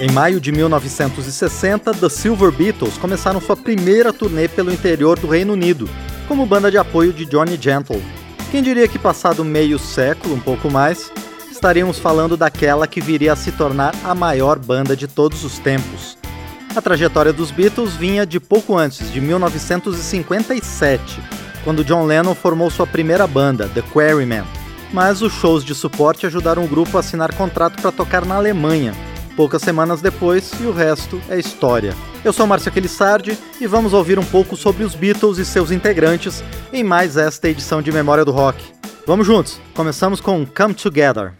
Em maio de 1960, The Silver Beatles começaram sua primeira turnê pelo interior do Reino Unido, como banda de apoio de Johnny Gentle. Quem diria que passado meio século, um pouco mais, estaríamos falando daquela que viria a se tornar a maior banda de todos os tempos. A trajetória dos Beatles vinha de pouco antes, de 1957, quando John Lennon formou sua primeira banda, The Quarrymen. Mas os shows de suporte ajudaram o grupo a assinar contrato para tocar na Alemanha, poucas semanas depois e o resto é história. Eu sou Márcio Aquilissardi e vamos ouvir um pouco sobre os Beatles e seus integrantes em mais esta edição de Memória do Rock. Vamos juntos! Começamos com Come Together.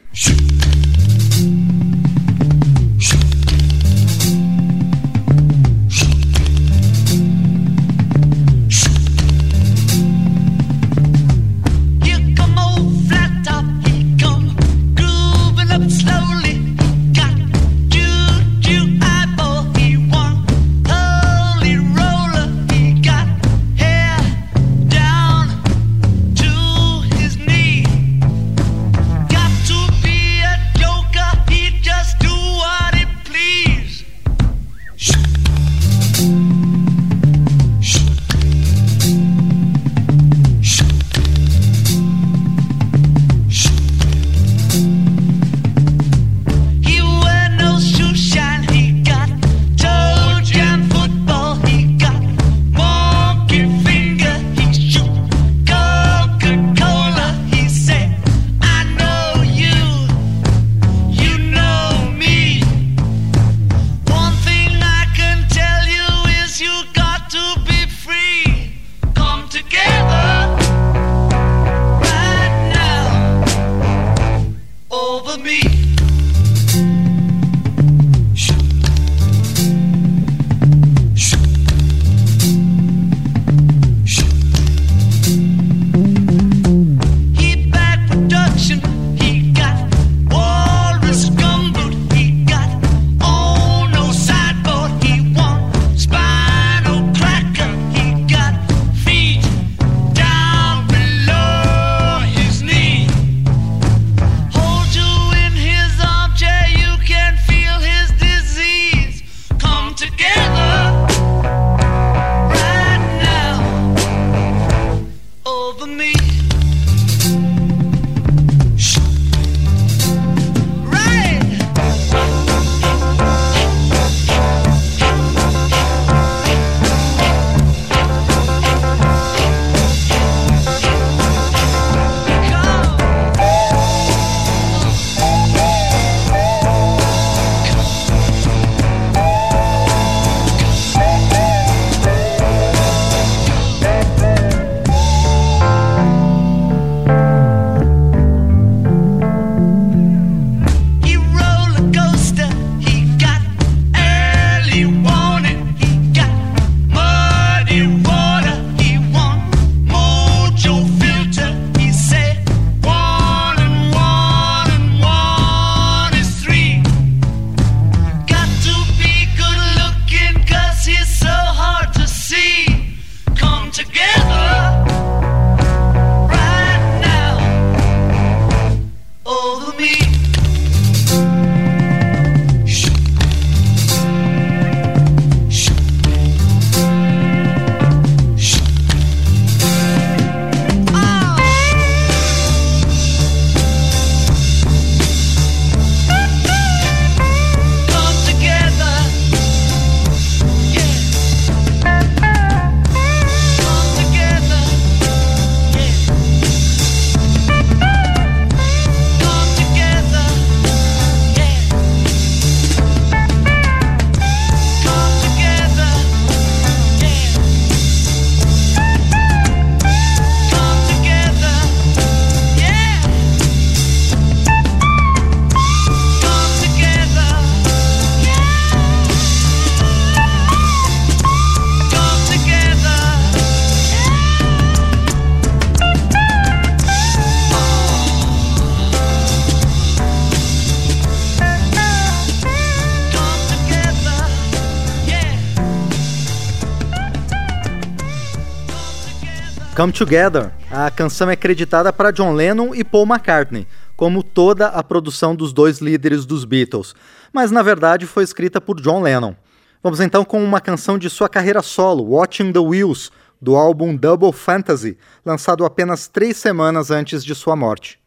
Come Together. A canção é creditada para John Lennon e Paul McCartney, como toda a produção dos dois líderes dos Beatles, mas na verdade foi escrita por John Lennon. Vamos então com uma canção de sua carreira solo, Watching the Wheels, do álbum Double Fantasy, lançado apenas três semanas antes de sua morte.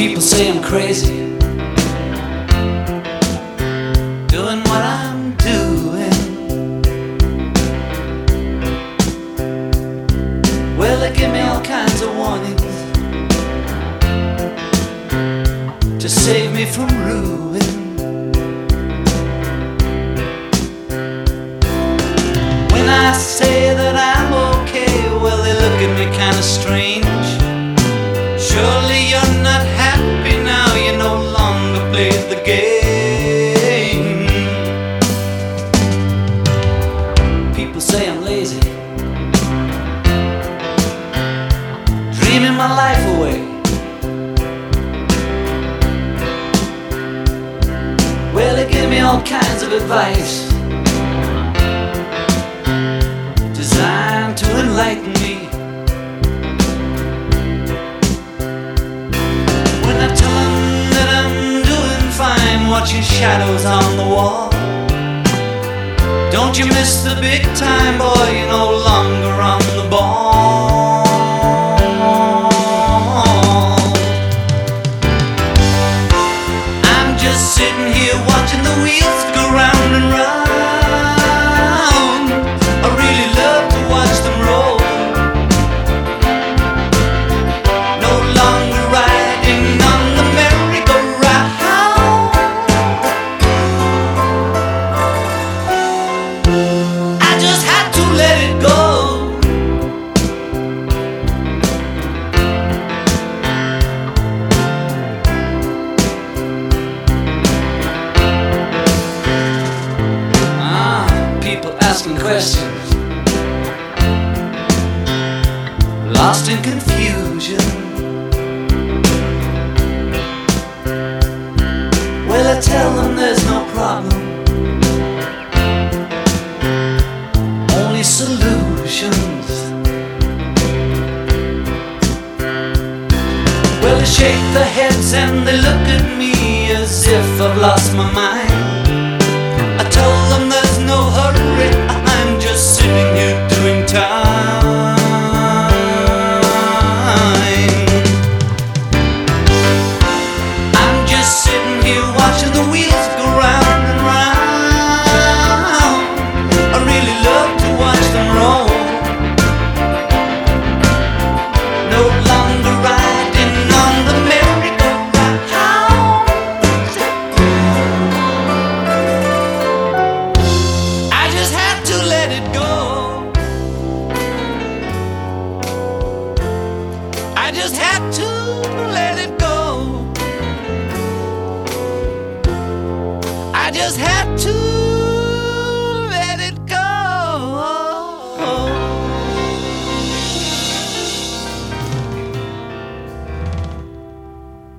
People say I'm crazy, to enlighten me. When I tell them that I'm doing fine, watching shadows on the wall. Don't you miss the big time, boy? You're no longer on solutions. Well, they shake their heads and they look at me as if I've lost my mind. I tell them there's no hurry, I'm just sitting here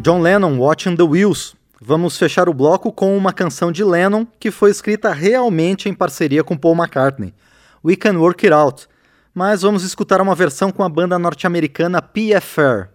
John Lennon, Watching the Wheels. Vamos fechar o bloco com uma canção de Lennon que foi escrita realmente em parceria com Paul McCartney, We Can Work It Out. Mas vamos escutar uma versão com a banda norte-americana PFR.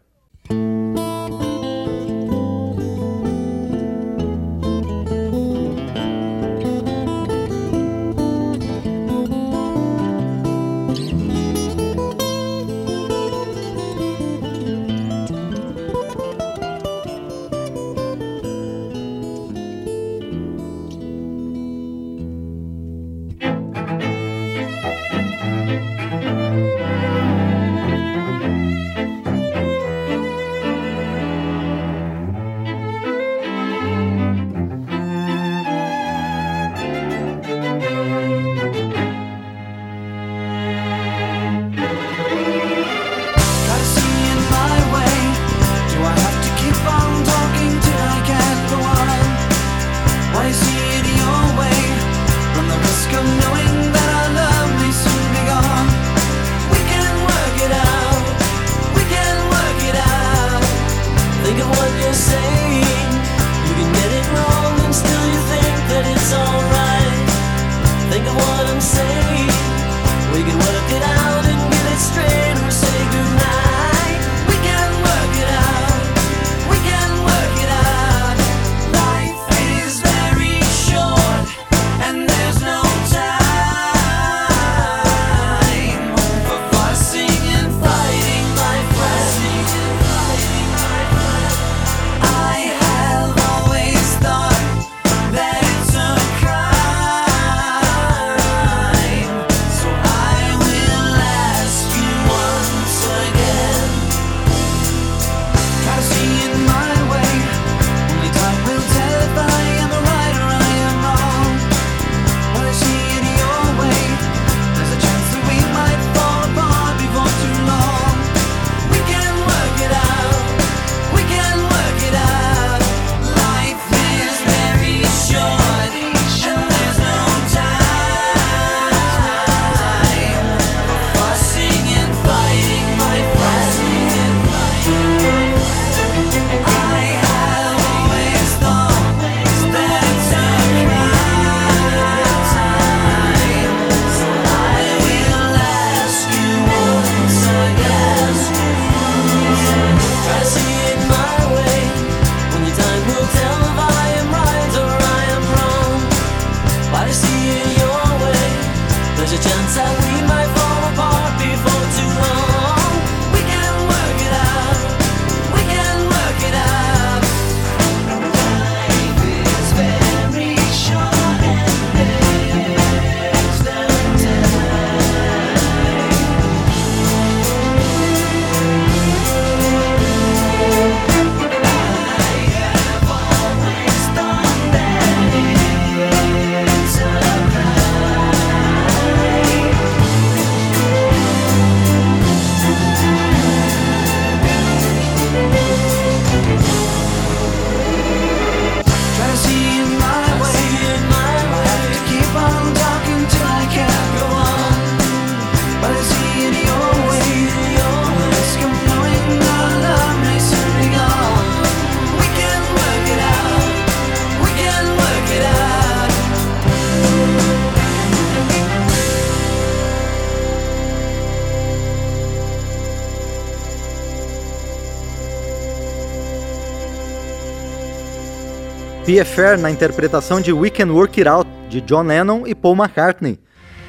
PFR na interpretação de We Can Work It Out, de John Lennon e Paul McCartney.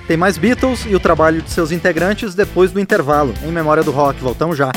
Tem mais Beatles e o trabalho de seus integrantes depois do intervalo, em memória do rock. Voltamos já.